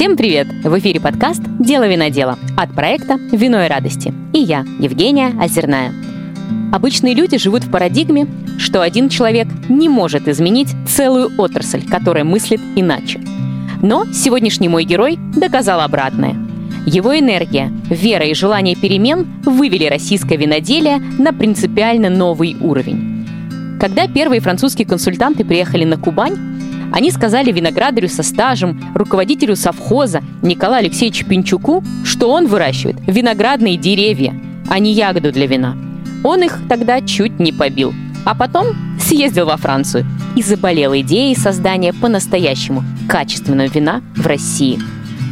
Всем привет! В эфире подкаст «Дело винодела» от проекта «Вино и радости». И я, Евгения Озерная. Обычные люди живут в парадигме, что один человек не может изменить целую отрасль, которая мыслит иначе. Но сегодняшний мой герой доказал обратное. Его энергия, вера и желание перемен вывели российское виноделие на принципиально новый уровень. Когда первые французские консультанты приехали на Кубань, они сказали виноградарю со стажем, руководителю совхоза Николаю Алексеевичу Пинчуку, что он выращивает виноградные деревья, а не ягоду для вина. Он их тогда чуть не побил. А потом съездил во Францию и заболел идеей создания по-настоящему качественного вина в России.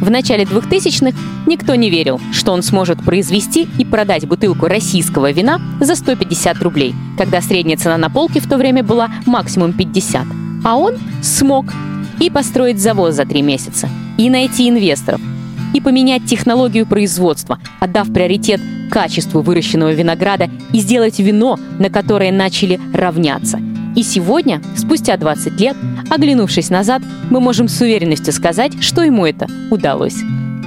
В начале 2000-х никто не верил, что он сможет произвести и продать бутылку российского вина за 150 рублей, когда средняя цена на полке в то время была максимум 50. А он смог и построить завод за три месяца, и найти инвесторов, и поменять технологию производства, отдав приоритет качеству выращенного винограда и сделать вино, на которое начали равняться. И сегодня, спустя 20 лет, оглянувшись назад, мы можем с уверенностью сказать, что ему это удалось.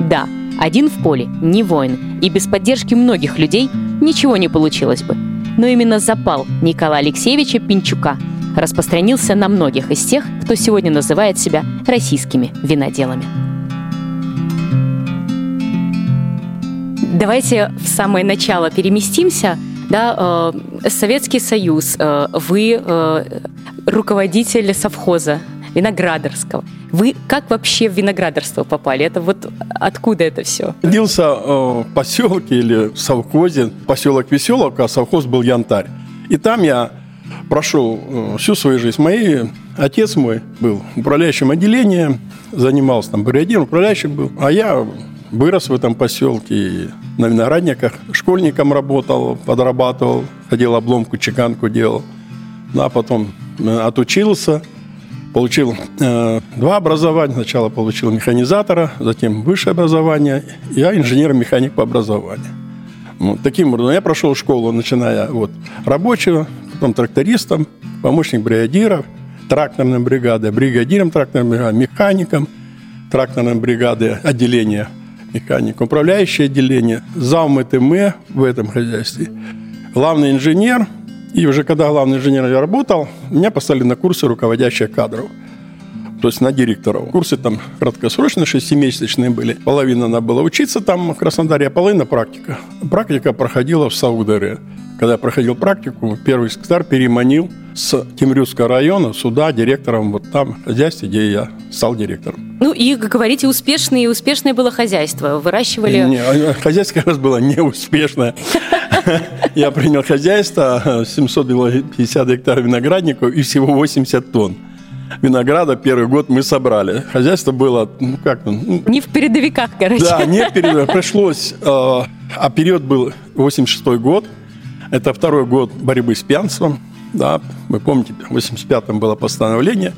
Да, один в поле, не воин, и без поддержки многих людей ничего не получилось бы. Но именно запал Николая Алексеевича Пинчука – распространился на многих из тех, кто сегодня называет себя российскими виноделами. Давайте в самое начало переместимся. Да, э, Советский Союз, э, вы э, руководитель совхоза виноградарского. Вы как вообще в виноградарство попали? Это вот откуда это все? Родился э, в поселке или в совхозе, поселок Веселовка, а совхоз был Янтарь. И там я прошел э, всю свою жизнь. Мой отец мой был управляющим отделением, занимался там бригадиром, управляющим был. А я вырос в этом поселке на виноградниках. Школьником работал, подрабатывал, ходил обломку, чеканку делал. Ну, а потом э, отучился, получил э, два образования. Сначала получил механизатора, затем высшее образование. Я инженер-механик по образованию. Ну, таким образом, я прошел школу, начиная от рабочего, потом трактористом, помощник бригадира, тракторной бригады, бригадиром тракторной бригады, механиком тракторной бригады отделения механика, управляющее отделение, зам ТМ в этом хозяйстве, главный инженер. И уже когда главный инженер я работал, меня поставили на курсы руководящих кадров – то есть на директоров. Курсы там краткосрочные, шестимесячные были. Половина надо было учиться там в Краснодаре, а половина практика. Практика проходила в Саударе. Когда проходил практику, первый секретарь переманил с Темрюзского района сюда директором вот там хозяйстве, где я стал директором. Ну и, как говорите, успешное, успешное было хозяйство. Выращивали... Не, а, хозяйство как раз было неуспешное. Я принял хозяйство, 750 гектаров виноградников и всего 80 тонн винограда первый год мы собрали. Хозяйство было, ну как... Ну, не в передовиках, короче. Да, не в передовиках. Пришлось... Э, а период был 86 год. Это второй год борьбы с пьянством. Да, вы помните, в 85-м было постановление.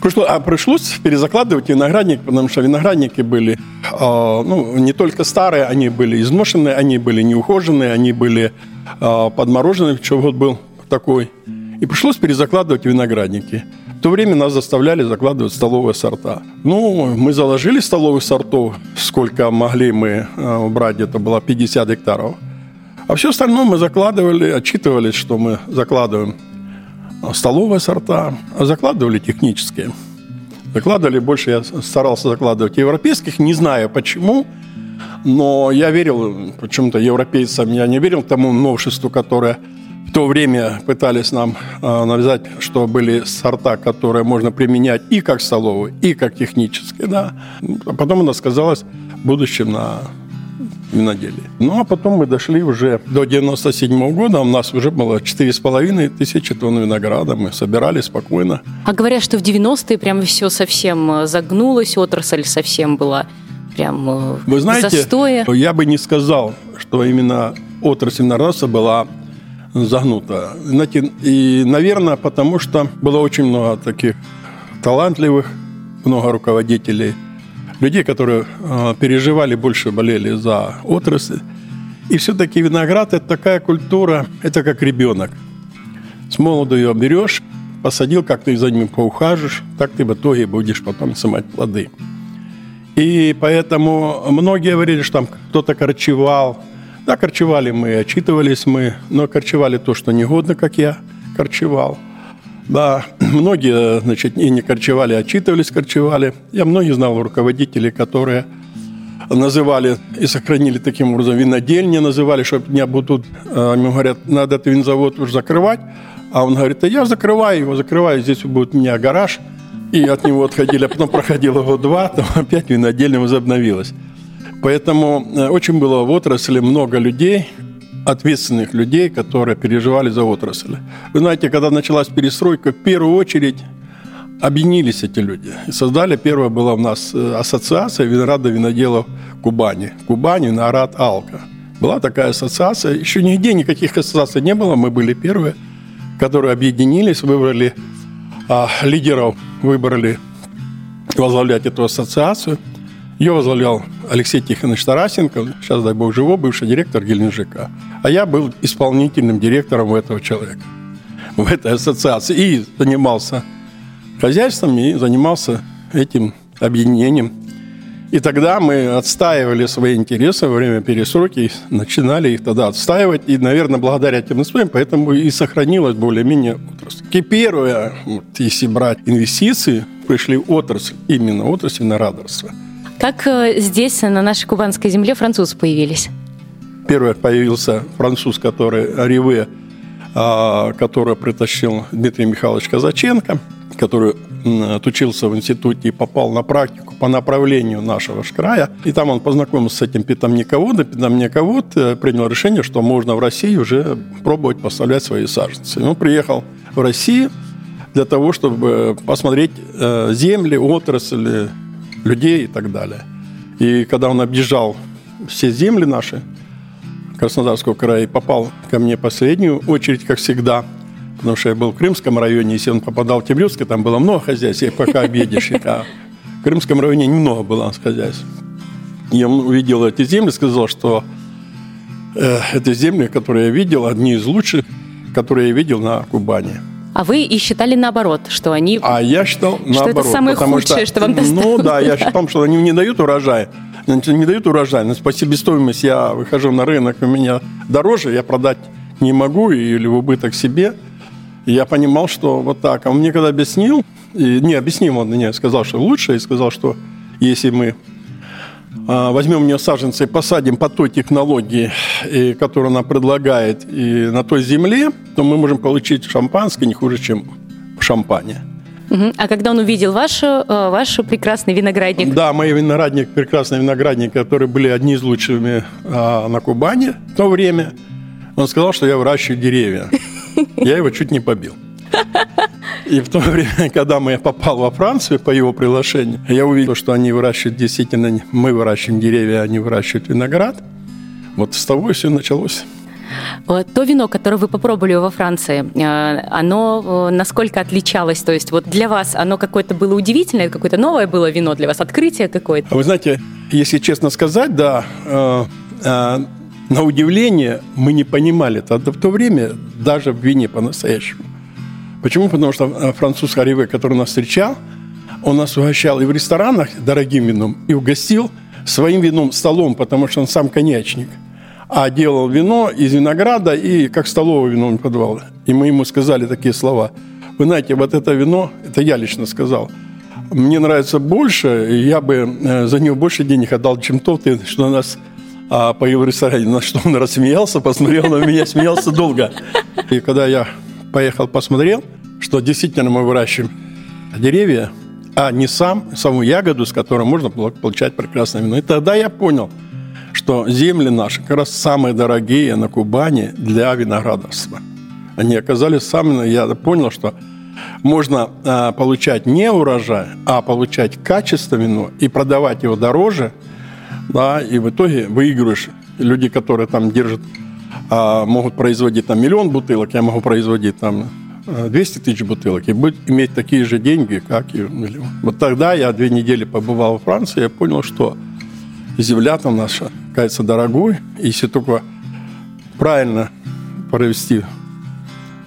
Пришло, а пришлось перезакладывать виноградник, потому что виноградники были э, ну, не только старые, они были изношенные, они были неухоженные, они были э, подмороженные, что вот был такой. И пришлось перезакладывать виноградники. В то время нас заставляли закладывать столовые сорта. Ну, мы заложили столовых сортов, сколько могли мы э, убрать, это было 50 гектаров. А все остальное мы закладывали, отчитывались, что мы закладываем столовые сорта, а закладывали технические. Закладывали больше, я старался закладывать европейских, не знаю почему, но я верил почему-то европейцам, я не верил тому новшеству, которое в то время пытались нам э, навязать, что были сорта, которые можно применять и как столовые, и как технические. Да. А потом она сказалась в будущем на виноделии. Ну, а потом мы дошли уже до 97 -го года, у нас уже было 4,5 тысячи тонн винограда, мы собирали спокойно. А говорят, что в 90-е прям все совсем э, загнулось, отрасль совсем была прям э, Вы знаете, застоя. я бы не сказал, что именно отрасль виноградарства была загнуто. И, наверное, потому что было очень много таких талантливых, много руководителей, людей, которые э, переживали, больше болели за отрасль. И все-таки виноград – это такая культура, это как ребенок. С молоду ее берешь, посадил, как ты за ним поухаживаешь, так ты в итоге будешь потом снимать плоды. И поэтому многие говорили, что там кто-то корчевал. Да, корчевали мы, отчитывались мы, но корчевали то, что негодно, как я корчевал. Да, многие, значит, и не корчевали, а отчитывались, корчевали. Я многие знал руководителей, которые называли и сохранили таким образом винодельни, называли, чтобы не будут, ему говорят, надо этот винзавод уже закрывать. А он говорит, да я закрываю его, закрываю, здесь будет у меня гараж. И от него отходили, а потом проходило год два, там опять винодельня возобновилась. Поэтому э, очень было в отрасли много людей, ответственных людей, которые переживали за отрасль. Вы знаете, когда началась перестройка, в первую очередь объединились эти люди. И создали, первая была у нас э, ассоциация винограда виноделов Кубани. Кубани, виноград Алка. Была такая ассоциация. Еще нигде никаких ассоциаций не было. Мы были первые, которые объединились, выбрали а, лидеров, выбрали возглавлять эту ассоциацию. Ее возглавлял Алексей Тихонович Тарасенко, сейчас, дай бог, живо, бывший директор Геленджика. А я был исполнительным директором этого человека в этой ассоциации. И занимался хозяйством, и занимался этим объединением. И тогда мы отстаивали свои интересы во время перестройки, начинали их тогда отстаивать. И, наверное, благодаря этим условиям, поэтому и сохранилась более-менее отрасль. Первое, вот, если брать инвестиции, пришли отрасль, именно отрасль виноградарства – как э, здесь, на нашей кубанской земле, французы появились? Первый появился француз, который Риве, а, который притащил Дмитрий Михайлович Казаченко, который отучился в институте и попал на практику по направлению нашего края. И там он познакомился с этим питомниководом. Питомниковод э, принял решение, что можно в России уже пробовать поставлять свои саженцы. И он приехал в Россию для того, чтобы посмотреть э, земли, отрасли, людей и так далее. И когда он объезжал все земли наши Краснодарского края и попал ко мне последнюю очередь, как всегда, потому что я был в Крымском районе, если он попадал в Темрюцкий, там было много хозяйств, я пока объедешь, а в Крымском районе немного было хозяйств. И он увидел эти земли, сказал, что э, это земли, которые я видел, одни из лучших, которые я видел на Кубани. А вы и считали наоборот, что они... А я считал наоборот. Что это самое худшее, что, что вам досталось. Ну да, я считал, что они не дают урожай. Не дают урожай. Но по себестоимости я выхожу на рынок, у меня дороже, я продать не могу или в убыток себе. И я понимал, что вот так. А он мне когда объяснил, и, не, объяснил он мне, сказал, что лучше, и сказал, что если мы возьмем у нее саженцы и посадим по той технологии, которую она предлагает, и на той земле, то мы можем получить шампанское не хуже, чем шампане. А когда он увидел ваш, э, ваш прекрасный виноградник? Да, мой виноградник, прекрасный виноградник, которые были одни из лучших а, на Кубани в то время, он сказал, что я выращиваю деревья. Я его чуть не побил. И в то время, когда мы попал во Францию по его приглашению, я увидел, что они выращивают действительно, мы выращиваем деревья, они выращивают виноград. Вот с того все началось. То вино, которое вы попробовали во Франции, э, оно э, насколько отличалось? То есть вот для вас оно какое-то было удивительное, какое-то новое было вино для вас, открытие какое-то? Вы знаете, если честно сказать, да, э, на удивление мы не понимали это в то время даже в вине по-настоящему. Почему? Потому что э, француз Хариве, который нас встречал, он нас угощал и в ресторанах дорогим вином, и угостил своим вином столом, потому что он сам коньячник. А делал вино из винограда и как столовое вино он подавал. И мы ему сказали такие слова. Вы знаете, вот это вино, это я лично сказал, мне нравится больше, я бы э, за него больше денег отдал, чем тот, что нас а, поел в ресторане. На что он рассмеялся, посмотрел на меня, смеялся долго. И когда я поехал, посмотрел, что действительно мы выращиваем деревья, а не сам, саму ягоду, с которой можно получать прекрасное вино. И тогда я понял, что земли наши как раз самые дорогие на Кубани для виноградарства. Они оказались самыми, я понял, что можно а, получать не урожай, а получать качественное вино и продавать его дороже, да, и в итоге выигрываешь люди, которые там держат а могут производить там миллион бутылок, я могу производить там 200 тысяч бутылок и будет иметь такие же деньги, как и миллион. Вот тогда я две недели побывал во Франции, я понял, что земля там наша, кажется, дорогой, если только правильно провести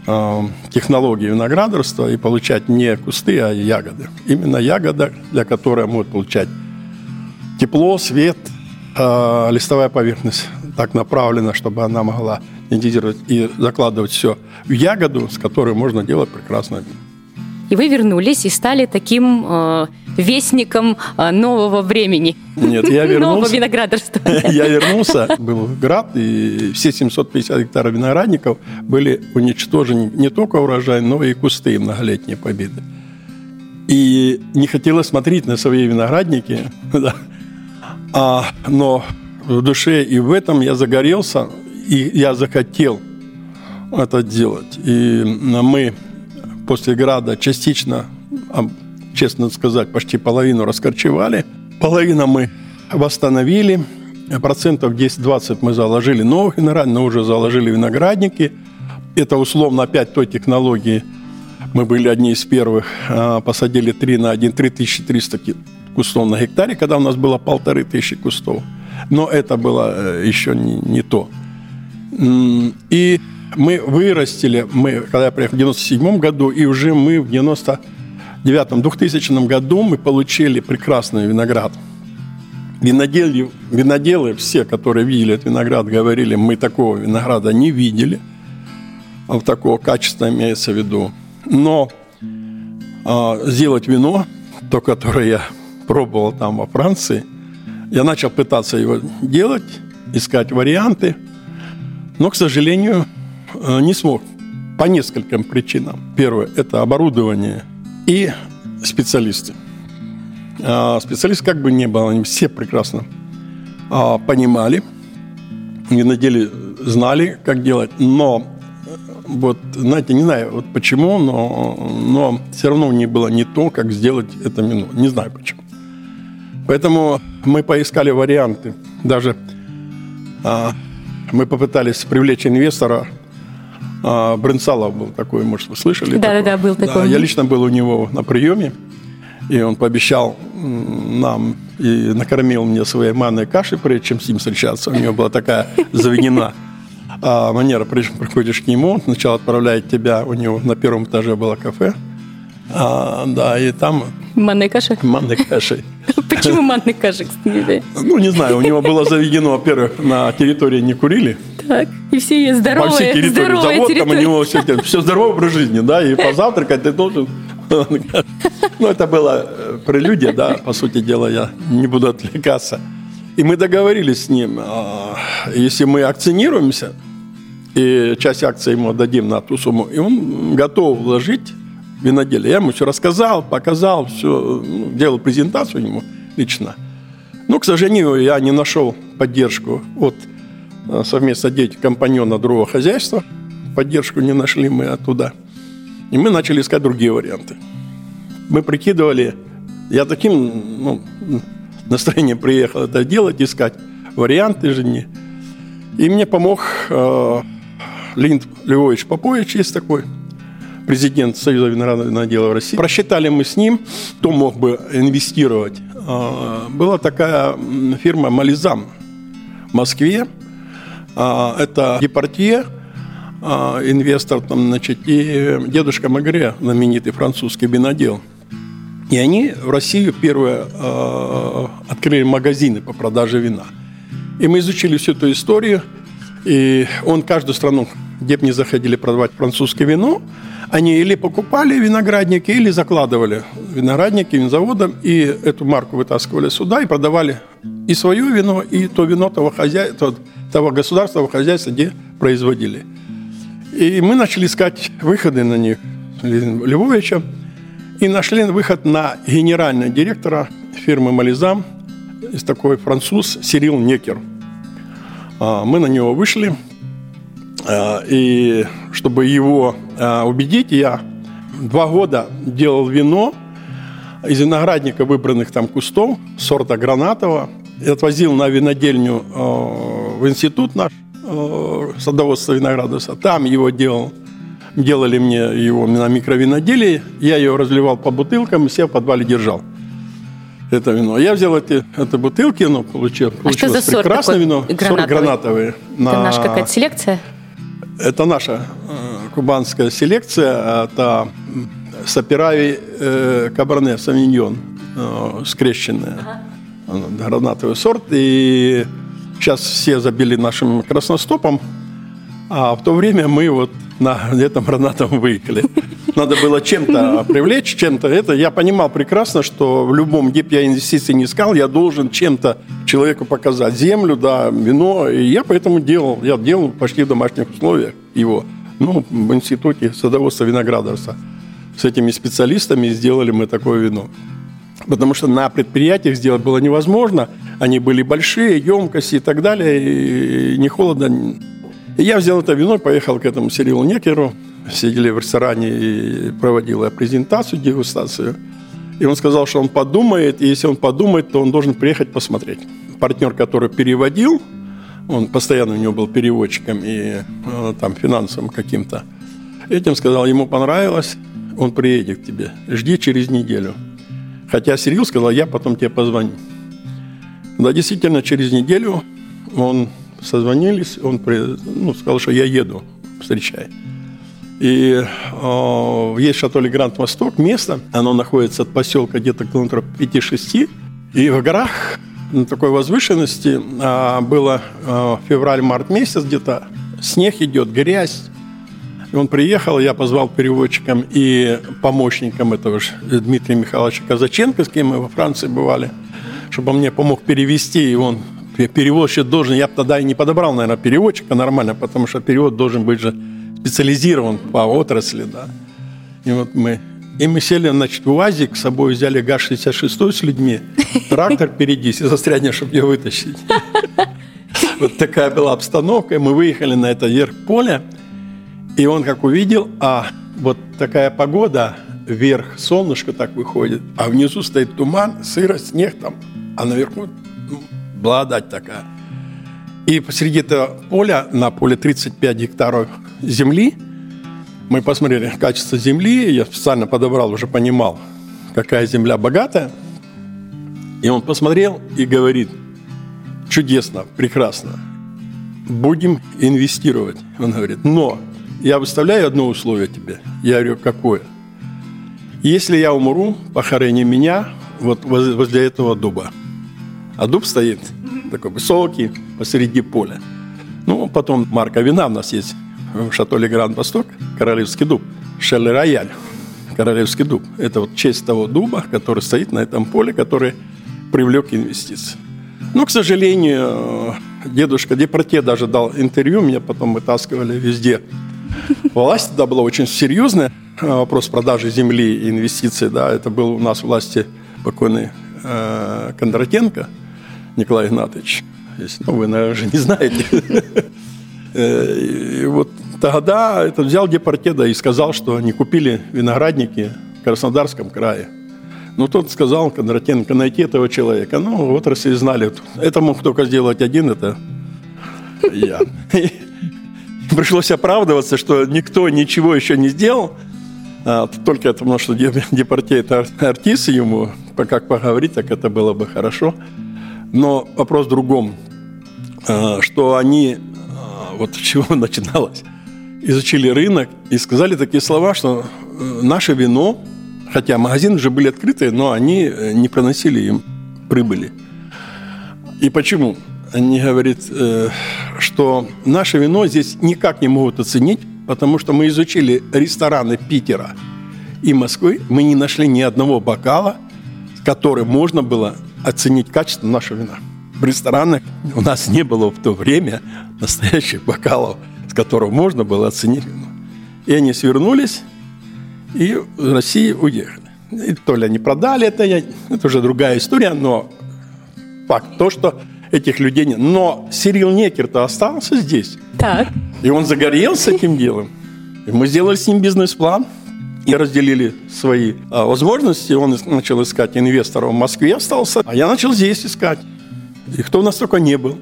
э, технологии виноградарства и получать не кусты, а ягоды. Именно ягода, для которой могут получать тепло, свет, э, листовая поверхность так направлена, чтобы она могла синтезировать и закладывать все в ягоду, с которой можно делать прекрасное вино. И вы вернулись и стали таким э, вестником э, нового времени. Нет, я вернулся. Нового виноградарства. Я вернулся, был град, и все 750 гектаров виноградников были уничтожены не только урожай, но и кусты многолетние победы. И не хотелось смотреть на свои виноградники, да. а, но в душе и в этом я загорелся, и я захотел это делать. И мы после града частично, честно сказать, почти половину раскорчевали. Половину мы восстановили. Процентов 10-20 мы заложили новых виноградников, но уже заложили виноградники. Это условно опять той технологии. Мы были одни из первых. А, посадили 3 на 1, 3300 кустов на гектаре, когда у нас было полторы тысячи кустов. Но это было э, еще не, не то. И мы вырастили, мы, когда я приехал в 97 году, и уже мы в 99 2000 году мы получили прекрасный виноград. Виноделы, виноделы, все, которые видели этот виноград, говорили, мы такого винограда не видели. В такого качества имеется в виду. Но а, сделать вино, то, которое я пробовал там во Франции, я начал пытаться его делать, искать варианты, но, к сожалению, Э, не смог по нескольким причинам. Первое – это оборудование и специалисты. А, специалистов как бы не было, они все прекрасно а, понимали, виноделы знали, как делать, но вот, знаете, не знаю вот почему, но, но все равно не было не то, как сделать это вино. Не знаю почему. Поэтому мы поискали варианты. Даже а, мы попытались привлечь инвестора – а, Брынсалов был такой, может, вы слышали? Да, да, да, был такой. Да, я лично был у него на приеме, и он пообещал нам и накормил мне своей манной кашей, прежде чем с ним встречаться. У него была такая заведена а, манера, прежде чем приходишь к нему, он сначала отправляет тебя, у него на первом этаже было кафе, а, да, и там... Манной кашей? Манной кашей. Почему манной кашей, кстати? Ну, не знаю, у него было заведено, во-первых, на территории не курили, так. И все есть здоровые, По всей территории. здоровая Завод, территория. там у него все, все здоровый образ жизни, да, и позавтракать ты должен... Ну, это была э, прелюдия, да, по сути дела, я не буду отвлекаться. И мы договорились с ним, а, если мы акционируемся, и часть акций ему отдадим на ту сумму, и он готов вложить в виноделие. Я ему все рассказал, показал, все, ну, делал презентацию ему лично. Но, к сожалению, я не нашел поддержку от Э, совместно дети компаньона другого хозяйства. Поддержку не нашли мы оттуда. И мы начали искать другие варианты. Мы прикидывали, я таким ну, настроением приехал это делать, искать варианты жизни. И мне помог э, Леонид Львович Попович, есть такой, президент Союза виноградного дела в России. Просчитали мы с ним, кто мог бы инвестировать. Э, была такая фирма «Мализам» в Москве, а, это Департье, а, инвестор, там, значит, и дедушка Магре, знаменитый французский винодел. И они в Россию первые а, открыли магазины по продаже вина. И мы изучили всю эту историю, и он каждую страну, где бы не заходили продавать французское вино, они или покупали виноградники, или закладывали виноградники винзаводом, и эту марку вытаскивали сюда и продавали и свое вино, и то вино того хозяйства, того государства, хозяйства, где производили. И мы начали искать выходы на них Львовича и нашли выход на генерального директора фирмы «Мализам», есть такой француз Сирил Некер. А, мы на него вышли, и чтобы его а, убедить, я два года делал вино из виноградника выбранных там кустов, сорта гранатового, и отвозил на винодельню в институт наш э, садоводства виноградовца. Там его делал, делали мне его на микровиноделии. Я ее разливал по бутылкам и себя в подвале держал. Это вино. Я взял эти, это бутылки, но получил, а что за сорт прекрасное вино. Гранатовый? Сорт гранатовые. Это на... наша какая-то селекция? Это наша э, кубанская селекция. Это Саперави э, Кабарне Савиньон э, скрещенная. Ага. гранатовый сорт. И сейчас все забили нашим красностопом, а в то время мы вот на этом гранатом выехали. Надо было чем-то привлечь, чем-то это. Я понимал прекрасно, что в любом, где бы я инвестиции не искал, я должен чем-то человеку показать. Землю, да, вино. И я поэтому делал. Я делал почти в домашних условиях его. Ну, в институте садоводства виноградарства. С этими специалистами сделали мы такое вино. Потому что на предприятиях сделать было невозможно. Они были большие, емкости и так далее. И не холодно. И я взял это вино, поехал к этому Сирилу Некеру. Сидели в ресторане и проводил презентацию, дегустацию. И он сказал, что он подумает, и если он подумает, то он должен приехать посмотреть. Партнер, который переводил, он постоянно у него был переводчиком и э, там финансовым каким-то. Этим сказал, ему понравилось, он приедет к тебе. Жди через неделю. Хотя Сирил сказал, я потом тебе позвоню. Да, действительно, через неделю он созвонились, он ну, сказал, что я еду, встречай. И э, есть шато Гранд Восток, место, оно находится от поселка где-то километров 5-6, и в горах на такой возвышенности э, было э, февраль-март месяц где-то, снег идет, грязь, и он приехал, я позвал переводчиком и помощником этого же Дмитрия Михайловича Казаченко, с кем мы во Франции бывали, чтобы он мне помог перевести, и он переводчик должен, я тогда и не подобрал, наверное, переводчика нормально, потому что перевод должен быть же специализирован по отрасли, да. И вот мы и мы сели, значит, в УАЗик, с собой взяли ГАЗ-66 с людьми, трактор впереди, и застрянешь, чтобы ее вытащить. Вот такая была обстановка, и мы выехали на это верх поля, и он как увидел, а вот такая погода, вверх солнышко так выходит, а внизу стоит туман, сырость, снег там, а наверху благодать такая. И посреди этого поля, на поле 35 гектаров земли, мы посмотрели качество земли, я специально подобрал, уже понимал, какая земля богатая. И он посмотрел и говорит, чудесно, прекрасно, будем инвестировать. Он говорит, но я выставляю одно условие тебе. Я говорю, какое? Если я умру, похорони меня вот возле этого дуба. А дуб стоит такой высокий посреди поля. Ну, потом марка вина у нас есть в Шатоле Гранд Восток, королевский дуб, Шелли Рояль, королевский дуб. Это вот честь того дуба, который стоит на этом поле, который привлек инвестиции. Но, к сожалению, дедушка Депорте даже дал интервью, меня потом вытаскивали везде – Власть тогда была очень серьезная. Вопрос продажи земли и инвестиций, да, это был у нас власти покойный э, Кондратенко Николай Игнатович. Если, ну, вы, наверное, же не знаете. Э, и вот тогда это взял Департеда и сказал, что они купили виноградники в Краснодарском крае. Ну, тот сказал, Кондратенко, найти этого человека. Ну, в отрасли знали. Это мог только сделать один, это я. пришлось оправдываться, что никто ничего еще не сделал. А, только потому, что Департей это артист ему, как поговорить, так это было бы хорошо. Но вопрос в другом, а, что они, а, вот с чего начиналось, изучили рынок и сказали такие слова, что э, наше вино, хотя магазины уже были открыты, но они э, не приносили им прибыли. И почему? они говорят, э, что наше вино здесь никак не могут оценить, потому что мы изучили рестораны Питера и Москвы, мы не нашли ни одного бокала, который можно было оценить качество нашего вина. В ресторанах у нас не было в то время настоящих бокалов, с которого можно было оценить вино. И они свернулись и в России уехали. И то ли они продали это, это уже другая история, но факт то, что этих людей нет. Но Сирил Некер-то остался здесь. Так. И он загорелся этим делом. И мы сделали с ним бизнес-план и разделили свои а, возможности. Он начал искать инвесторов в Москве, остался, а я начал здесь искать. И кто у нас только не был.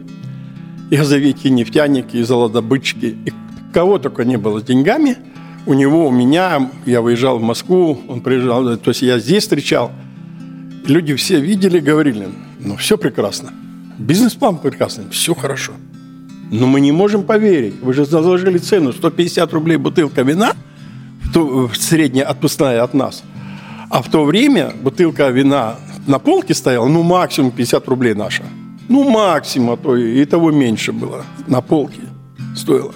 И газовики, и нефтяники, и золотодобытчики, и кого только не было с деньгами. У него, у меня, я выезжал в Москву, он приезжал, то есть я здесь встречал. Люди все видели, говорили, ну все прекрасно. Бизнес-план прекрасный, все хорошо. Но мы не можем поверить. Вы же заложили цену 150 рублей бутылка вина, средняя отпускная от нас. А в то время бутылка вина на полке стояла, ну, максимум 50 рублей наша. Ну, максимум, а то и того меньше было на полке стоило.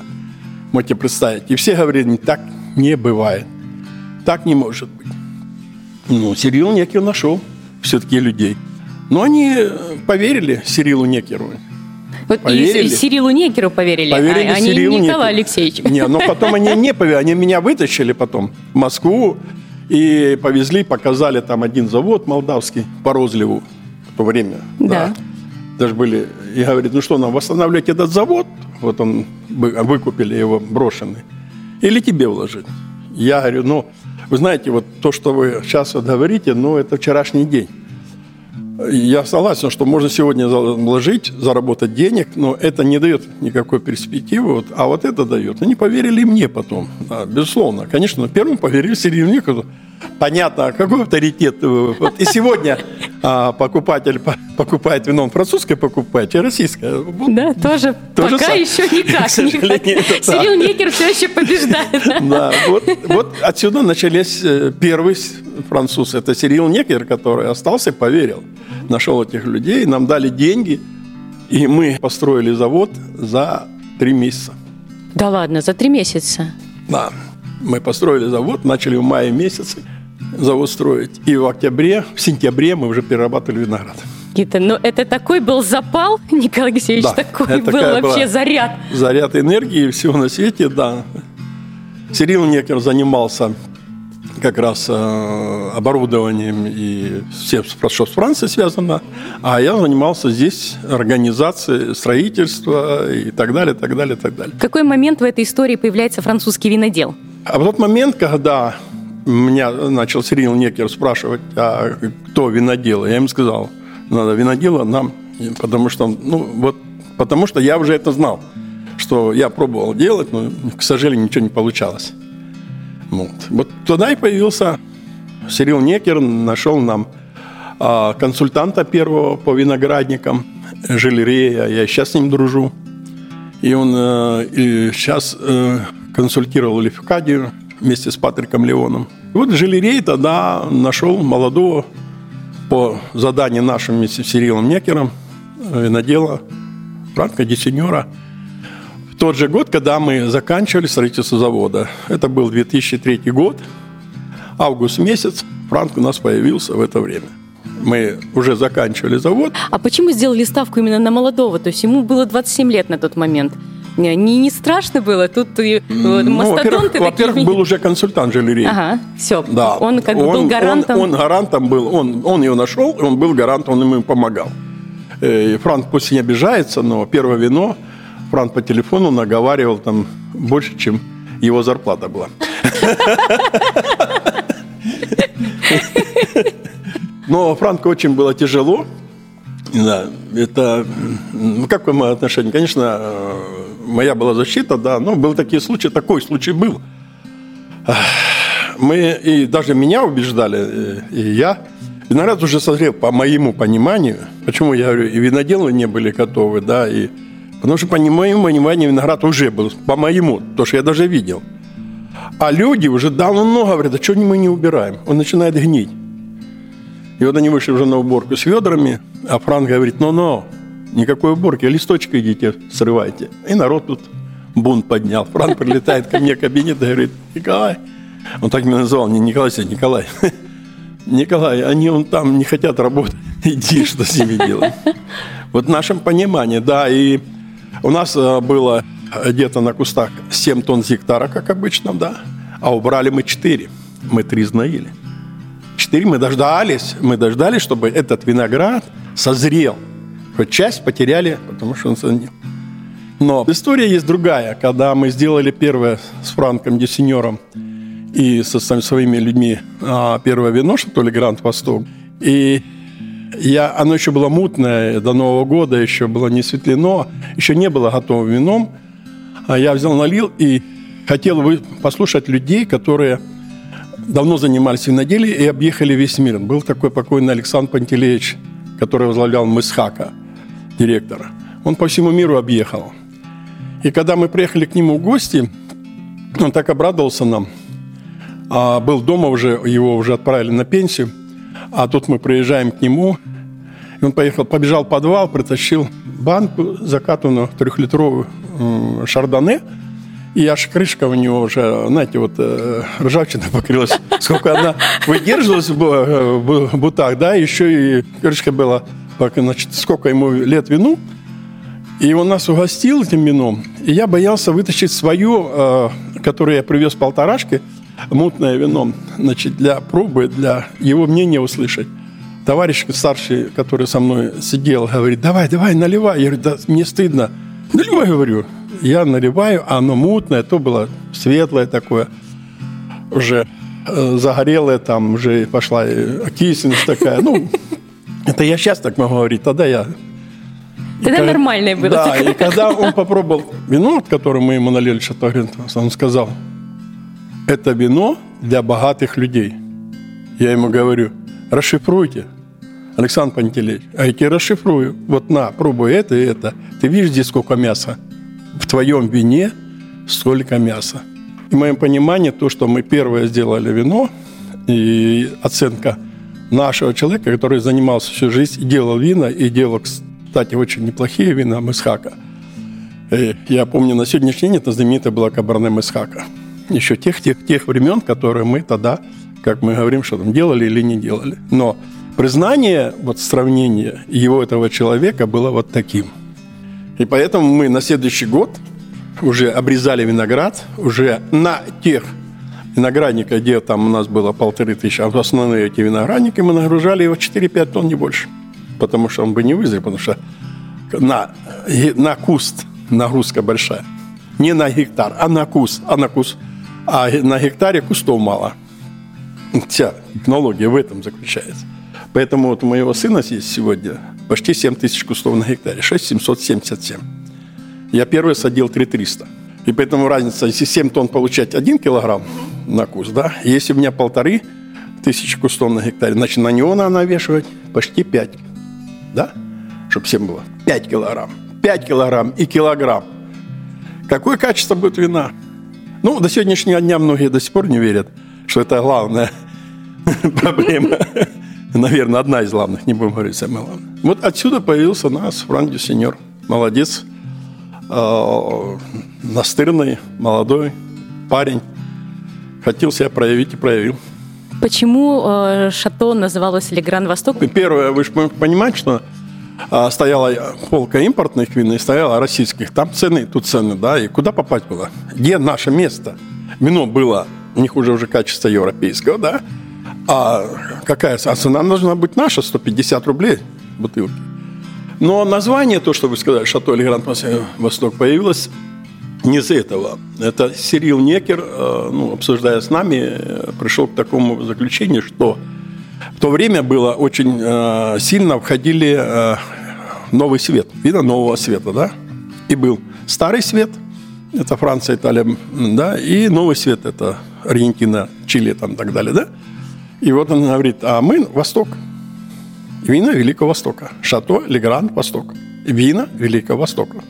Можете представить. И все говорили, так не бывает. Так не может быть. Ну, Сирил Некер нашел все-таки людей. Но они поверили Сирилу Некеру. Вот поверили. и Сирилу Некеру поверили, поверили а, Сирилу не Николаю Алексеевичу. Не, но потом они не поверили. Они меня вытащили потом в Москву и повезли, показали там один завод молдавский по розливу в то время. Да. да. Даже были, и говорит, ну что, нам восстанавливать этот завод? Вот он, выкупили его брошенный. Или тебе вложить? Я говорю, ну, вы знаете, вот то, что вы сейчас вот говорите, ну, это вчерашний день. Я согласен, что можно сегодня вложить, заработать денег, но это не дает никакой перспективы. Вот, а вот это дает. Они поверили мне потом, да, безусловно. Конечно, первым поверили Сергею Николаевичу. Понятно, а какой авторитет. Э, вот и сегодня а, покупатель покупает вино, французское покупает, а российское. Да, тоже, тоже пока сам. еще никак. Сирил Некер все еще побеждает. Да, вот, вот отсюда начались э, первый француз. Это Сирил Некер, который остался и поверил. Нашел этих людей, нам дали деньги, и мы построили завод за три месяца. Да ладно, за три месяца? Да. Мы построили завод, начали в мае месяце завод строить. И в октябре, в сентябре мы уже перерабатывали виноград. Гита, ну это такой был запал, Николай Алексеевич, да, такой был вообще заряд. Заряд энергии всего на свете, да. Сирил Некер занимался как раз э, оборудованием и всем, что с Францией связано, а я занимался здесь организацией строительства и так далее, так далее, так далее. В какой момент в этой истории появляется французский винодел? А в тот момент, когда меня начал Сирил Некер спрашивать, а кто винодел, я им сказал, надо винодела нам, потому что, ну, вот, потому что я уже это знал, что я пробовал делать, но, к сожалению, ничего не получалось. Вот, вот туда и появился Сирил Некер, нашел нам а, консультанта первого по виноградникам, Жилерея, я сейчас с ним дружу. И он э, и сейчас э, консультировал Лефкадию вместе с Патриком Леоном. И вот Жилерей тогда нашел молодого по заданию нашим вместе с Сирилом Некером винодела Франко Десенера. В тот же год, когда мы заканчивали строительство завода. Это был 2003 год, август месяц. Франк у нас появился в это время мы уже заканчивали завод. А почему сделали ставку именно на молодого? То есть ему было 27 лет на тот момент. Не, не страшно было? Тут и ну, мастодонты во-первых, такие... Во-первых, был уже консультант Жилерей. Ага, все. Да. Он как бы был гарантом. Он, он гарантом был. Он, он его нашел, он был гарантом, он ему помогал. Э, и Франк пусть не обижается, но первое вино Франк по телефону наговаривал там больше, чем его зарплата была. Но Франку очень было тяжело. Да, это, ну, какое мое отношение? Конечно, э, моя была защита, да, но был такие случаи, такой случай был. Мы, и даже меня убеждали, э, и я, виноград уже созрел, по моему пониманию, почему я говорю, и виноделы не были готовы, да, и потому что по моему пониманию виноград уже был, по моему, то, что я даже видел. А люди уже давно много говорят, а что мы не убираем? Он начинает гнить. И вот они вышли уже на уборку с ведрами, а Франк говорит, ну-ну, никакой уборки, листочка идите, срывайте. И народ тут бунт поднял. Франк прилетает ко мне в кабинет и говорит, Николай, он так меня называл, не Николай, а Николай. Николай, они он там не хотят работать. Иди, что с ними делать. Вот в нашем понимании, да, и у нас э, было где-то на кустах 7 тонн с гектара, как обычно, да, а убрали мы 4. Мы 3 знаили. 4 мы дождались, мы дождались, чтобы этот виноград созрел. Хоть часть потеряли, потому что он созрел. Но история есть другая. Когда мы сделали первое с Франком Десенером и со своими людьми а, первое вино, что ли, Гранд Восток, и я, оно еще было мутное, до Нового года еще было не светлено, еще не было готовым вином. А я взял, налил и хотел послушать людей, которые давно занимались виноделием и объехали весь мир. Был такой покойный Александр Пантелеевич, который возглавлял Мысхака, директора. Он по всему миру объехал. И когда мы приехали к нему в гости, он так обрадовался нам. А был дома уже, его уже отправили на пенсию. А тут мы приезжаем к нему, и он поехал, побежал в подвал, притащил банку закатанную трехлитровую шардоне, и аж крышка у него уже, знаете, вот э, ржавчина покрылась. Сколько она выдерживалась в, в бутах, да, еще и крышка была, значит, сколько ему лет вину. И он нас угостил этим вином. И я боялся вытащить свое, э, которое я привез полторашки, мутное вино, значит, для пробы, для его мнения услышать. Товарищ старший, который со мной сидел, говорит, давай, давай, наливай. Я говорю, да мне стыдно. Наливай, говорю я наливаю, а оно мутное, то было светлое такое, уже э, загорелое, там уже пошла окисленность такая. Ну, это я сейчас так могу говорить, тогда я... Тогда и, нормальное было. Да, и когда он попробовал вино, которое мы ему налили, он сказал, это вино для богатых людей. Я ему говорю, расшифруйте. Александр Пантелеич, а я тебе расшифрую. Вот на, пробуй это и это. Ты видишь здесь сколько мяса? В твоем вине столько мяса. И моем понимании, то, что мы первое сделали вино, и оценка нашего человека, который занимался всю жизнь и делал вина, и делал, кстати, очень неплохие вина Месхака. И я помню, на сегодняшний день это знаменитая была Кабарне Месхака. Еще тех, тех, тех времен, которые мы тогда, как мы говорим, что там делали или не делали. Но признание, вот сравнение его этого человека было вот таким – и поэтому мы на следующий год уже обрезали виноград, уже на тех виноградниках, где там у нас было полторы тысячи, а в основные эти виноградники мы нагружали его 4-5 тонн, не больше. Потому что он бы не вызрел, потому что на, на куст нагрузка большая. Не на гектар, а на куст. А на куст. А на гектаре кустов мало. Вся технология в этом заключается. Поэтому вот у моего сына есть сегодня почти 7 тысяч кустов на гектаре, 6777. Я первый садил 3300. И поэтому разница, если 7 тонн получать 1 килограмм на куст, да, если у меня полторы тысячи кустов на гектаре, значит, на него надо навешивать почти 5, да, чтобы всем было 5 килограмм. 5 килограмм и килограмм. Какое качество будет вина? Ну, до сегодняшнего дня многие до сих пор не верят, что это главная проблема наверное, одна из главных, не будем говорить самая главная. Вот отсюда появился нас Франк Дюсенер. Молодец, э, настырный, молодой парень. Хотел себя проявить и проявил. Почему э, шато называлось Легран Восток? Первое, вы же понимаете, что э, стояла полка импортных вин и стояла российских. Там цены, тут цены, да, и куда попасть было? Где наше место? Вино было не хуже уже качества европейского, да, а какая а цена должна быть наша, 150 рублей бутылки. Но название, то, что вы сказали, «Шато Элегрант Восток», появилось не из этого. Это Сирил Некер, э, ну, обсуждая с нами, э, пришел к такому заключению, что в то время было очень э, сильно входили новый свет, видно нового света, да? И был старый свет, это Франция, Италия, да, и новый свет, это Аргентина, Чили там и так далее, да? И вот он говорит, а мы Восток. Вина Великого Востока. Шато Легран Восток. Вина Великого Востока.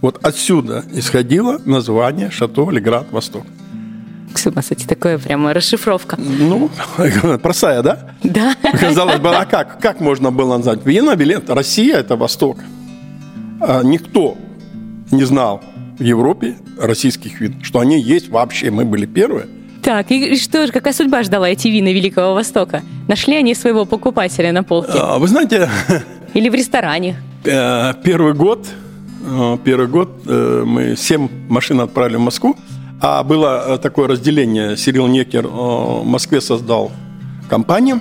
Вот отсюда исходило название Шато Легран Восток. Кстати, такое прямо расшифровка. Ну, простая, да? Да. Казалось бы, а как? Как можно было назвать? Вина, билет, Россия – это Восток. А никто не знал в Европе российских вин, что они есть вообще. Мы были первые – так, и что же, какая судьба ждала эти вина Великого Востока? Нашли они своего покупателя на полке? А, вы знаете... Или в ресторане? Э, первый год, э, первый год э, мы семь машин отправили в Москву, а было такое разделение. Сирил Некер в Москве создал компанию,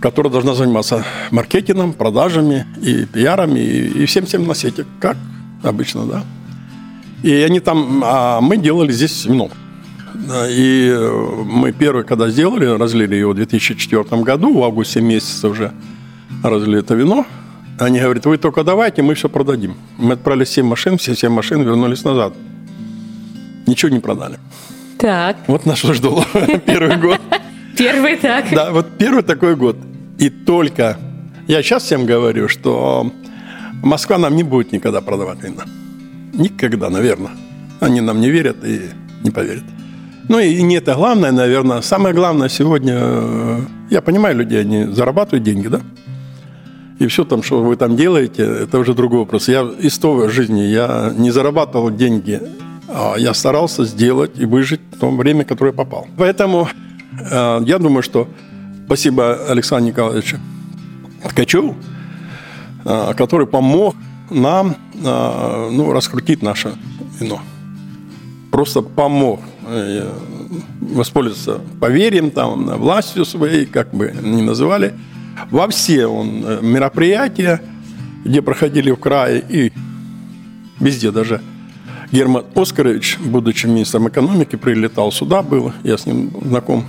которая должна заниматься маркетингом, продажами и пиарами, и всем-всем на свете, как обычно, да. И они там, а мы делали здесь вино. И э, мы первый, когда сделали, разлили его в 2004 году, в августе месяце уже разлили это вино. Они говорят, вы только давайте, мы все продадим. Мы отправили 7 машин, все 7 машин вернулись назад. Ничего не продали. Так. Вот наш что ждало первый год. Первый так. Да, вот первый такой год. И только... Я сейчас всем говорю, что Москва нам не будет никогда продавать вина. Никогда, наверное. Они нам не верят и не поверят. Ну и не это главное, наверное. Самое главное сегодня, э, я понимаю людей, они зарабатывают деньги, да? И все там, что вы там делаете, это уже другой вопрос. Я из той жизни, я не зарабатывал деньги, а я старался сделать и выжить в том время, которое попал. Поэтому э, я думаю, что спасибо Александру Николаевичу Ткачеву, э, который помог нам ну, раскрутить наше вино. Просто помог воспользоваться поверием, там, властью своей, как бы ни называли, во все он, э, мероприятия, где проходили в крае и везде даже Герман Оскарович, будучи министром экономики, прилетал сюда, был, я с ним знаком.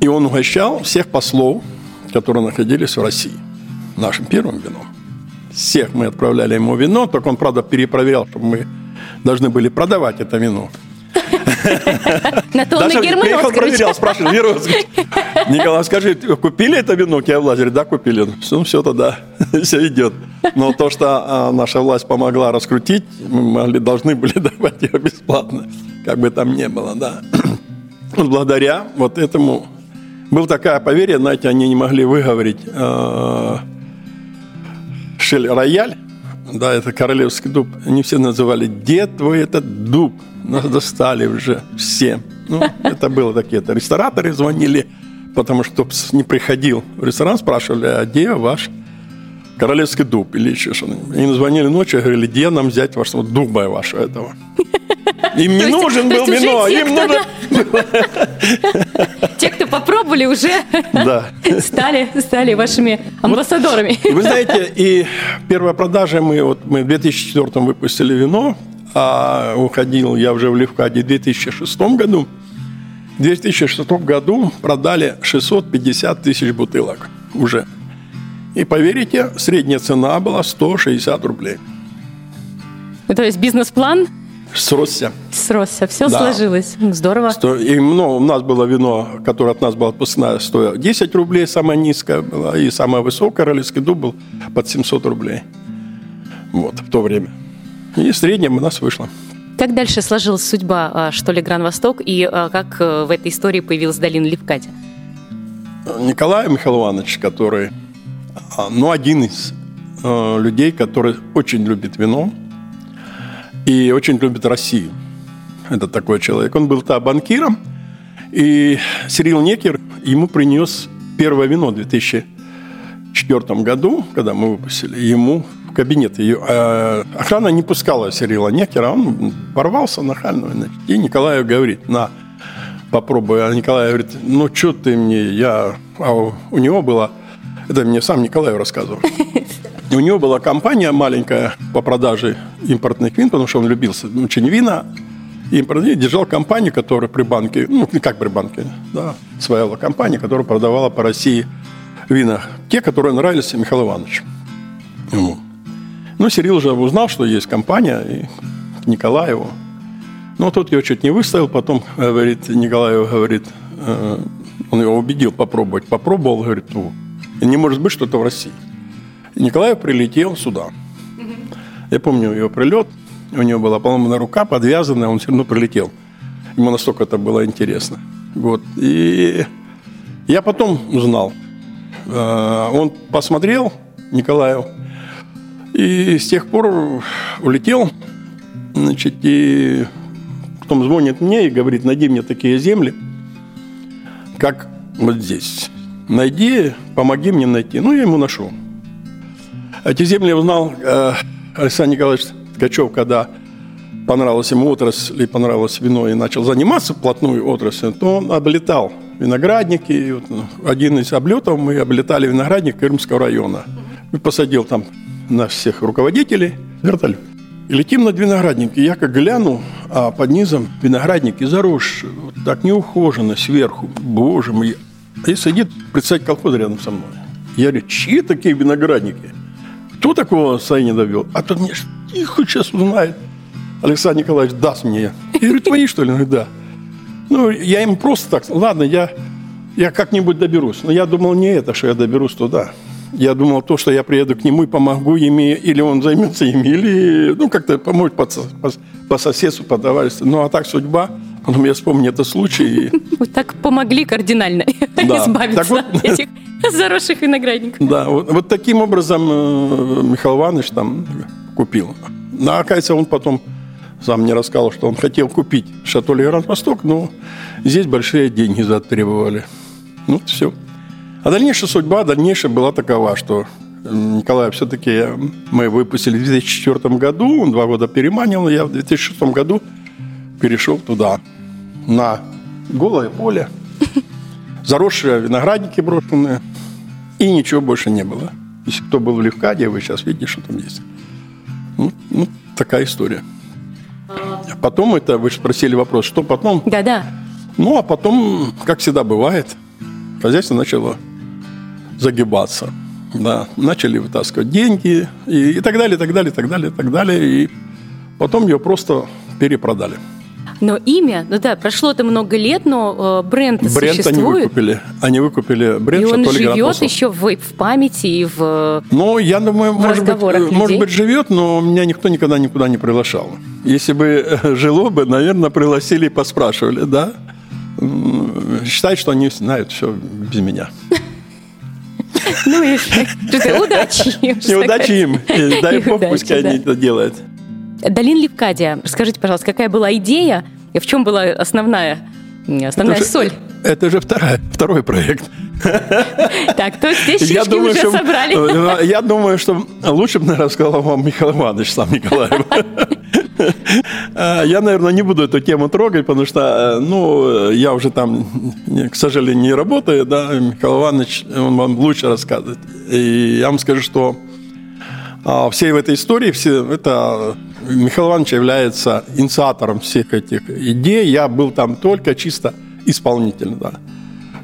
И он угощал всех послов, которые находились в России, нашим первым вином. Всех мы отправляли ему вино, только он, правда, перепроверял, чтобы мы должны были продавать это вино. На то он и Герман проверял, спрашивал, Николай, скажи, купили это вино? Говорит, да, купили. Ну, все тогда, все идет. Но то, что а, наша власть помогла раскрутить, мы могли, должны были давать ее бесплатно, как бы там ни было, да. Благодаря вот этому был такая поверье, знаете, они не могли выговорить э, Шель Рояль, да, это королевский дуб. Они все называли «Дед твой этот дуб». Нас достали уже все. Ну, это было такие, это рестораторы звонили, потому что не приходил в ресторан, спрашивали, а где ваш королевский дуб или еще что-нибудь. Они звонили ночью и говорили, где нам взять ваш, вот, дуба вашего этого. Им не нужен был вино, им нужен... Те, кто попробовали, уже стали, стали вашими амбассадорами. Вы знаете, и первая продажа, мы, вот, мы в 2004 выпустили вино, а уходил я уже в Левкаде в 2006 году. В 2006 году продали 650 тысяч бутылок уже. И поверите, средняя цена была 160 рублей. То есть бизнес-план Сросся. Сросся. Все да. сложилось. Здорово. И ну, у нас было вино, которое от нас было отпускное, стоило 10 рублей, самое низкое было, и самое высокое, Королевский дуб был под 700 рублей. Вот, в то время. И среднем у нас вышло. Как дальше сложилась судьба, а, что ли, Гран-Восток, и а, как э, в этой истории появилась долина Левкадя? Николай Михаил Иванович, который, а, ну, один из э, людей, который очень любит вино, и очень любит Россию. Это такой человек. Он был то банкиром, и Сирил Некер ему принес первое вино в 2004 году, когда мы выпустили, ему в кабинет. Ее, э, охрана не пускала Сирила Некера, он порвался нахально. Значит, и Николаю говорит, на, попробуй. А Николай говорит, ну, что ты мне, я... А у него было, это мне сам Николай рассказывал, у него была компания маленькая по продаже импортных вин, потому что он любился очень вина. Импортный держал компанию, которая при банке, ну, как при банке, да, своя компания, которая продавала по России вина. Те, которые нравились Михаилу Ивановичу. Ему. Ну, Сирил уже узнал, что есть компания, и Николаеву. Ну, тот ее чуть не выставил, потом, говорит, Николаев говорит, э, он его убедил попробовать. Попробовал, говорит, ну, не может быть что-то в России. Николаев прилетел сюда. Я помню его прилет. У него была поломана рука, подвязанная, он все равно прилетел. Ему настолько это было интересно. Вот. И я потом узнал. Э, он посмотрел, Николаев, и с тех пор улетел. Значит, и потом звонит мне и говорит, найди мне такие земли, как вот здесь. Найди, помоги мне найти. Ну, я ему нашел. Эти земли узнал э, Александр Николаевич Ткачев, когда понравилась ему отрасль понравилось вино, и начал заниматься плотную отраслью, то он облетал виноградники. И вот ну, один из облетов мы облетали виноградник Крымского района. И посадил там на всех руководителей вертолет. И летим над виноградником. Я как гляну, а под низом виноградники заросшие, вот так неухоженно сверху. Боже мой. И сидит председатель колхоза рядом со мной. Я говорю, чьи такие виноградники? Кто такого состояния довел? А тут мне их сейчас узнает. Александр Николаевич даст мне. Я говорю, твои, что ли? Говорит, да. Ну, я им просто так, ладно, я, я как-нибудь доберусь. Но я думал не это, что я доберусь туда. Я думал то, что я приеду к нему и помогу ими, или он займется ими, или, ну, как-то поможет по, по, по соседству, по товариществу. Ну, а так судьба Потом я вспомнил этот случай. Вы так помогли кардинально избавиться вот, от этих заросших виноградников. Да, вот, вот таким образом э, Михаил Иванович там купил. Но, оказывается, он потом сам мне рассказал, что он хотел купить шато Гранд Восток, но здесь большие деньги затребовали. Ну, все. А дальнейшая судьба, дальнейшая была такова, что Николая все-таки мы выпустили в 2004 году, он два года переманил, я в 2006 году перешел туда, на голое поле, заросшие виноградники брошенные, и ничего больше не было. Если кто был в Левкаде, вы сейчас видите, что там есть. Ну, ну такая история. А потом это, вы спросили вопрос, что потом? Да-да. Ну, а потом, как всегда бывает, хозяйство начало загибаться. Да, начали вытаскивать деньги и, и так далее, и так далее, и так далее, и так далее. И потом ее просто перепродали. Но имя, ну да, прошло-то много лет, но э, бренд, бренд существует. они выкупили. Они выкупили бренд И он живет еще в, в памяти и в Ну, я думаю, может быть, может быть, живет, но меня никто никогда никуда не приглашал. Если бы э, жило бы, наверное, пригласили и поспрашивали, да? Считать, что они знают все без меня. Ну и удачи им. И удачи им. Дай бог, пускай они это делают. Долин Левкадия, расскажите, пожалуйста, какая была идея и в чем была основная, основная это соль? Же, это же вторая, второй проект. Так, то есть здесь я думаю, уже что, собрали. Я думаю, что лучше бы, наверное, сказал вам Михаил Иванович сам Николаев. Я, наверное, не буду эту тему трогать, потому что, ну, я уже там, к сожалению, не работаю, да, Михаил Иванович, он вам лучше рассказывает. И я вам скажу, что всей в этой истории, все, это Михаил Иванович является инициатором всех этих идей. Я был там только чисто исполнитель, да.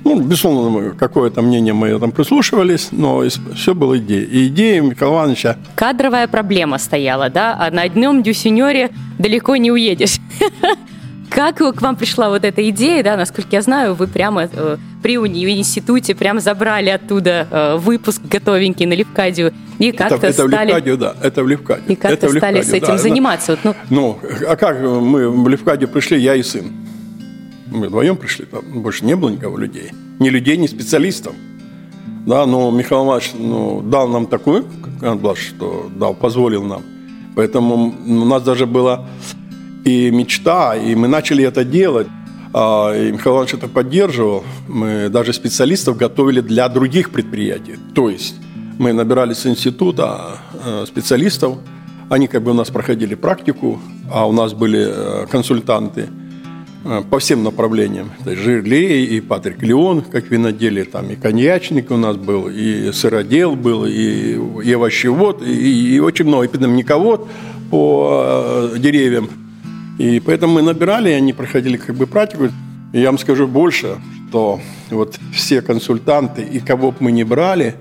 Ну, безусловно, какое-то мнение мы там прислушивались, но все было идея. И идея Михаила Ивановича... Кадровая проблема стояла, да? А на одном дюсенере далеко не уедешь. Как к вам пришла вот эта идея, да, насколько я знаю, вы прямо э, при уни, в институте прям забрали оттуда э, выпуск готовенький на Левкадию и как-то это, это стали... в Левкадию, да, это в Левкадию. И как-то стали с этим да, заниматься. Да. Вот, ну... ну, а как мы в Левкадию пришли, я и сын. Мы вдвоем пришли, там больше не было никого людей. Ни людей, ни специалистов. Да, но Михаил Иванович ну, дал нам такую конблаш, что дал, позволил нам. Поэтому у нас даже была и мечта, и мы начали это делать. А, и Михаил Иванович это поддерживал. Мы даже специалистов готовили для других предприятий. То есть мы набирали с института э, специалистов, они как бы у нас проходили практику, а у нас были э, консультанты – Э, по всем направлениям. То есть Жирлей и Патрик Леон, как виноделие, там и коньячник у нас был, и сыродел был, и, и овощевод, и, и очень много, и питомниковод по э, деревьям. И поэтому мы набирали, и они проходили как бы практику. И я вам скажу больше, что вот все консультанты, и кого бы мы не брали,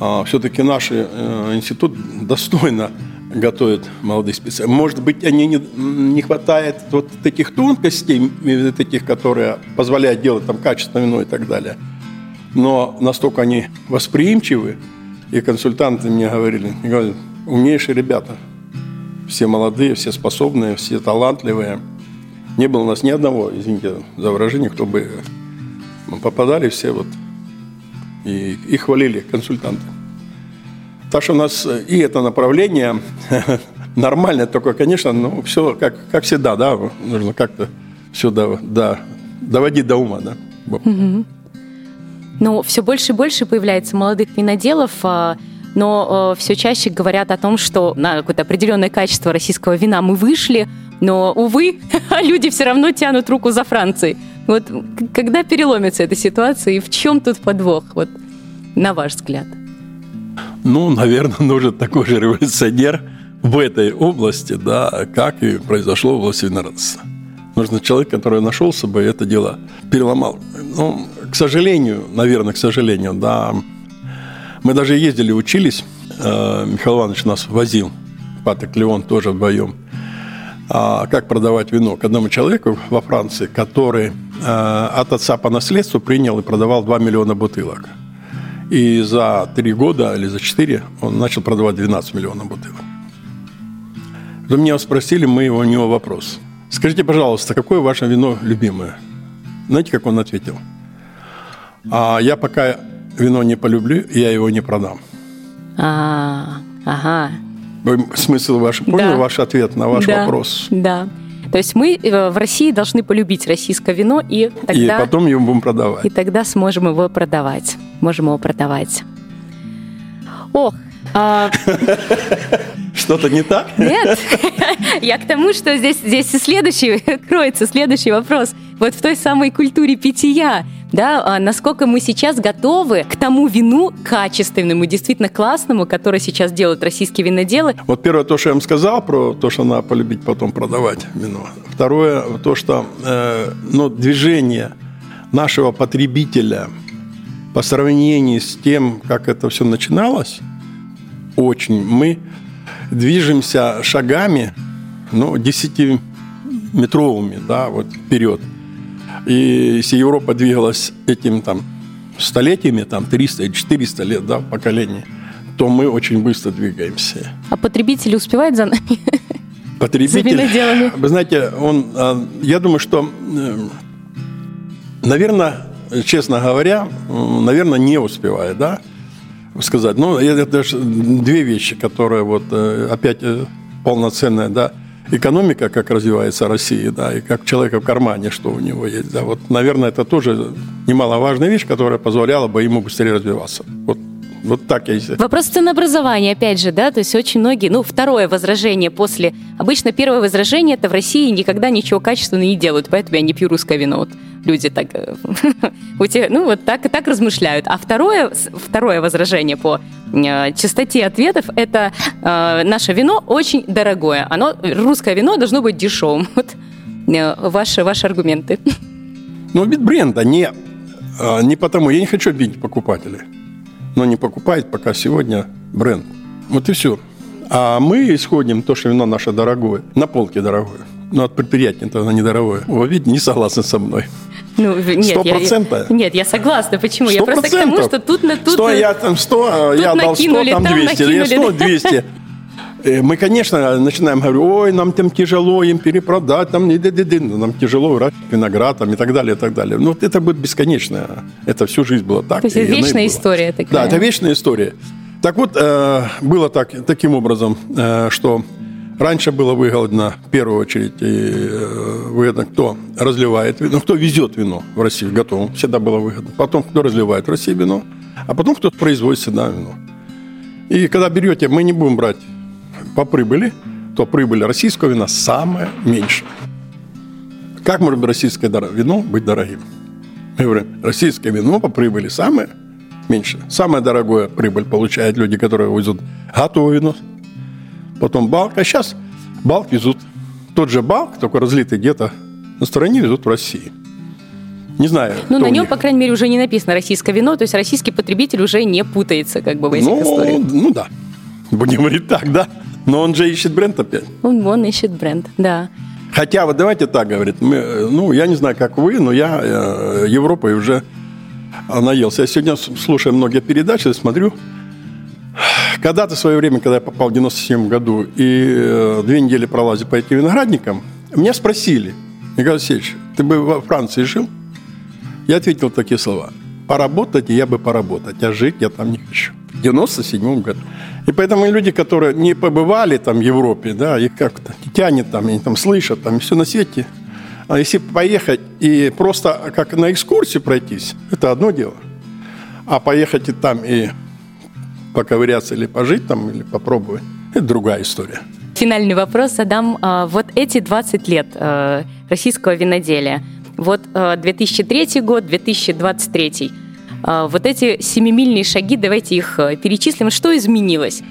а, все-таки наш э, институт достойно готовят молодых специалистов. Может быть, они не, не хватает вот таких тонкостей, таких, которые позволяют делать там качественное вино и так далее. Но настолько они восприимчивы, и консультанты мне говорили, говорят, умнейшие ребята, все молодые, все способные, все талантливые. Не было у нас ни одного, извините за выражение, кто бы попадали все вот и, и хвалили консультанты. Так что у нас э, и это направление нормальное, только, конечно, ну, все как, как всегда, да, нужно как-то все до, до, доводить до ума, да. Угу. Ну, все больше и больше появляется молодых виноделов, а, но э, все чаще говорят о том, что на какое-то определенное качество российского вина мы вышли, но, увы, люди все равно тянут руку за Францией. Вот когда переломится эта ситуация и в чем тут подвох, вот на ваш взгляд? Ну, наверное, нужен такой же революционер в этой области, да, как и произошло в области виноградарства. Нужен человек, который нашелся бы это дело переломал. Ну, к сожалению, наверное, к сожалению, да, мы даже ездили, учились, э, Михаил Иванович нас возил, Патрик Леон тоже вдвоем, а как продавать вино к одному человеку во Франции, который э, от отца по наследству принял и продавал 2 миллиона бутылок. И за три года или за четыре он начал продавать 12 миллионов бутылок. Когда меня спросили, мы у него вопрос. Скажите, пожалуйста, какое ваше вино любимое? Знаете, как он ответил? А я пока вино не полюблю, я его не продам. А, ага. Вы смысл ваш понял, Да. ваш ответ на ваш да, вопрос? Да. То есть мы э, в России должны полюбить российское вино, и И тогда, потом его будем продавать. и тогда сможем его продавать. Можем его продавать. Ох, а, Что-то не так? Нет, я к тому, что здесь, здесь и следующий кроется, следующий вопрос. Вот в той самой культуре питья, да, а насколько мы сейчас готовы к тому вину качественному, действительно классному, которое сейчас делают российские виноделы. Вот первое, то, что я вам сказал про то, что надо полюбить, потом продавать вино. Второе, то, что э, ну, движение нашего потребителя по сравнению с тем, как это все начиналось, очень мы движемся шагами, ну, 10-метровыми, да, вот вперед. И если Европа двигалась этим там столетиями, там 300 или 400 лет, да, поколений, то мы очень быстро двигаемся. А потребители успевают за нами? Потребитель, вы знаете, он, э, я думаю, что, э, наверное, честно говоря, наверное, не успевает, да, сказать. Ну, это же две вещи, которые вот э, опять э, полноценная, да, экономика, как развивается Россия, да, и как человека в кармане, что у него есть, да, вот, наверное, это тоже немаловажная вещь, которая позволяла бы ему быстрее развиваться. Вот, вот так я и Вопрос ценообразования, опять же, да, то есть очень многие, ну, второе возражение после, обычно первое возражение, это в России никогда ничего качественного не делают, поэтому я не пью русское вино. Вот люди так, э, ну, вот так так размышляют. А второе, второе возражение по э, частоте ответов, это э, наше вино очень дорогое. Оно, русское вино должно быть дешевым. Вот э, ваши, ваши аргументы. Ну, вид бренда не, не потому. Я не хочу обидеть покупателей. Но не покупает пока сегодня бренд. Вот и все. А мы исходим, то, что вино наше дорогое, на полке дорогое. Но от предприятия это оно недорогое. Вы видите, не согласны со мной. Ну, нет, Сто я- я- процентов? Нет, я согласна. Почему? Я Сто просто к тому, что тут на тут. 100, э, я там 100, а я дал 100, накинули, там там 200. Я накинули, 100, да. 200. Э, Мы, конечно, начинаем говорить, ой, нам там тяжело им перепродать, там, не- нам тяжело выращивать виноград там, и так далее, и так далее. Ну, вот это будет бесконечно. Это всю жизнь было так. То есть это вечная история такая. Да, это вечная история. Так вот, э, было так, таким образом, э, что раньше было выгодно, в первую очередь, и, э, выгодно, кто разливает вино, кто везет вино в Россию готовым, всегда было выгодно. Потом, кто разливает в России вино, а потом, кто производит сюда вино. И когда берете, мы не будем брать по прибыли, то прибыль российского вина самая меньшая. Как может российское вино быть дорогим? Мы говорим, российское вино по прибыли самое меньше. Самое дорогое прибыль получают люди, которые везут готовое вино. Потом балк. А сейчас балк везут. Тот же балк, только разлитый где-то на стороне, везут в Россию. Не знаю. Ну, на нем, них. по крайней мере, уже не написано российское вино, то есть российский потребитель уже не путается как бы в этих ну, историях. ну да. Будем говорить так, да. Но он же ищет бренд опять. Он, он ищет бренд, да. Хотя, вот давайте так говорит, мы, э, ну, я не знаю, как вы, но я э, Европой уже наелся. Я сегодня слушаю многие передачи, смотрю. Когда-то в свое время, когда я попал в 97 году и э, две недели пролазил по этим виноградникам, меня спросили, Николай Алексеевич, ты бы во Франции жил? Я ответил такие слова. Поработать я бы поработать, а жить я там не хочу. В 97 году. И поэтому люди, которые не побывали там в Европе, да, их как-то тянет там, они там слышат, там все на свете. А если поехать и просто как на экскурсию пройтись, это одно дело. А поехать и там и поковыряться или пожить там, или попробовать, это другая история. Финальный вопрос задам. А, Вот эти 20 лет э, российского виноделия, вот э, 2003 год, 2023, э, вот эти семимильные шаги, давайте их перечислим. Что изменилось?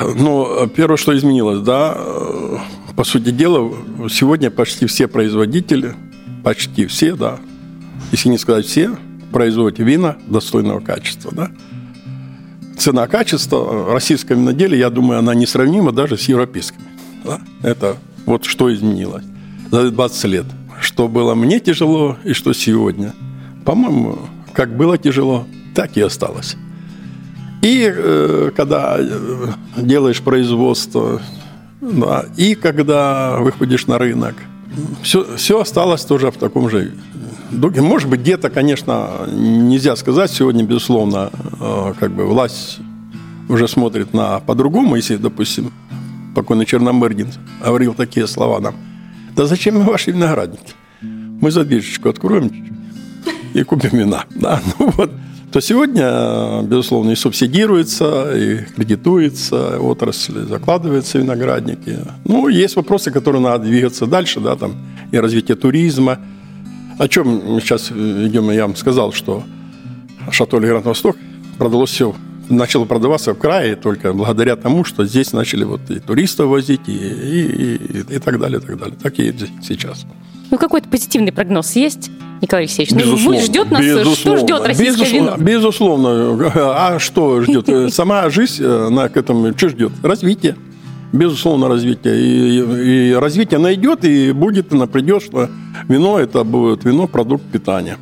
Ну, первое, что изменилось, да, э, по сути дела, сегодня почти все производители, почти все, да, если не сказать все, производят вина достойного качества, да. Цена качества э, российского виноделия, я думаю, она несравнима даже с европейскими. да. Это вот что изменилось за 20 лет. Что было мне тяжело и что сегодня. По-моему, как было тяжело, так и осталось. И э, когда э, делаешь производство, да, и когда выходишь на рынок, все, все осталось тоже в таком же духе. Может быть, где-то, конечно, нельзя сказать. Сегодня, безусловно, э, как бы власть уже смотрит на по-другому. Если, допустим, покойный Черномырдин говорил такие слова нам. Да зачем мы ваши виноградники? Мы за дверочку откроем и купим вина. Да, ну вот то сегодня, безусловно, и субсидируется, и кредитуется отрасль, закладываются виноградники. Ну, есть вопросы, которые надо двигаться дальше, да, там, и развитие туризма. О чем мы сейчас идем, я вам сказал, что Шато Гранд Восток продалось все, начало продаваться в крае только благодаря тому, что здесь начали вот и туристов возить, и, и, и, и так далее, и так далее. Так и сейчас. Ну, какой-то позитивный прогноз есть? Николай Алексеевич, безусловно, ну, ждет нас, безусловно, что ждет российское безусловно, вино? Безусловно. А что ждет? Сама жизнь э, на, к этому, что ждет? Развитие. Безусловно, развитие. И, и развитие найдет, и будет, и придет, что вино это будет вино, продукт питания.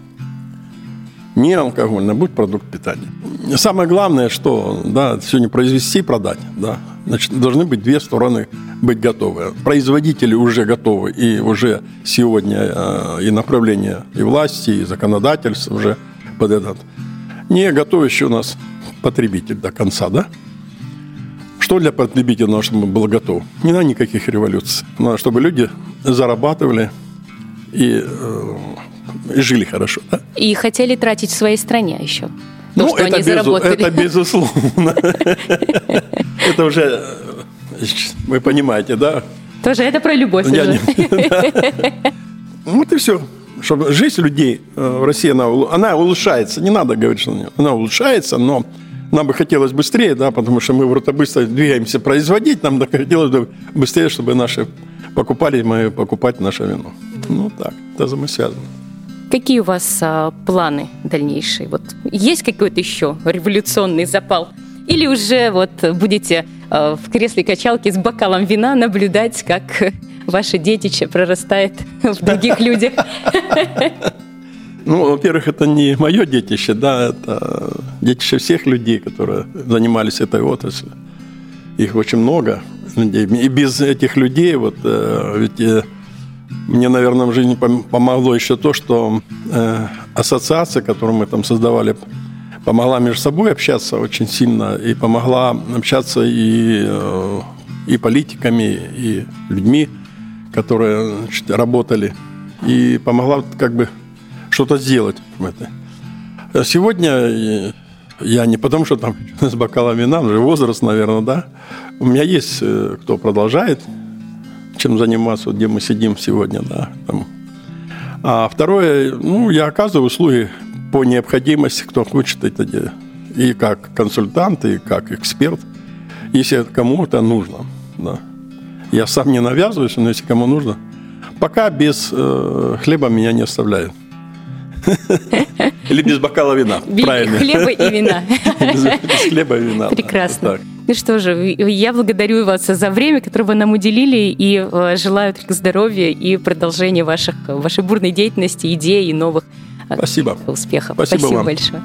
Не алкогольное, будет продукт питания. Самое главное, что да, сегодня произвести и продать. Да. Значит, должны быть две стороны быть готовы. Производители уже готовы, и уже сегодня э, и направление и власти, и законодательство уже под этот. Не готов еще у нас потребитель до конца, да? Что для потребителя чтобы был готов? Не надо никаких революций. Надо, чтобы люди зарабатывали и, э, и жили хорошо. Да? И хотели тратить в своей стране еще. То, ну, что это, они безу- это безусловно. Это уже вы понимаете, да? Тоже это про любовь уже. Вот и все. Чтобы жизнь людей э, в России, она улучшается. Не надо говорить, что она улучшается, но нам бы хотелось быстрее, да, потому что мы вроде быстро двигаемся производить, нам хотелось бы быстрее, чтобы наши покупали, мы покупать наше вино. Ну так, это взаимосвязано. Какие у вас а, планы дальнейшие? Вот есть какой-то еще революционный запал? Или уже вот будете Э, в кресле качалки с бокалом вина наблюдать, как ваше детище прорастает в других людях? Ну, во-первых, это не мое детище, да, это детище всех людей, которые занимались этой отраслью. Их очень много. И без этих людей, вот, э, ведь э, мне, наверное, в жизни помогло еще то, что ассоциация, которую мы там создавали помогла между собой общаться очень сильно и помогла общаться и, э, и политиками, и людьми, которые значит, работали, и помогла как бы что-то сделать в этой. А сегодня я не потому, что там с бокала вина, уже возраст, наверное, да. У меня есть э, кто продолжает чем заниматься, где мы сидим сегодня, да. Там. А второе, ну, я оказываю услуги по необходимости, кто хочет это делать. И как консультант, и как эксперт, если кому-то нужно. Да. Я сам не навязываюсь, но если кому нужно. Пока без э, хлеба меня не оставляют. Или без бокала вина. Правильно. Хлеба и вина. Без хлеба и вина. Прекрасно. Ну что же, я благодарю вас за время, которое вы нам уделили, и э, желаю только здоровья и продолжения ваших, вашей бурной деятельности, идей и новых Спасибо. Успехов. Спасибо, Спасибо вам. большое.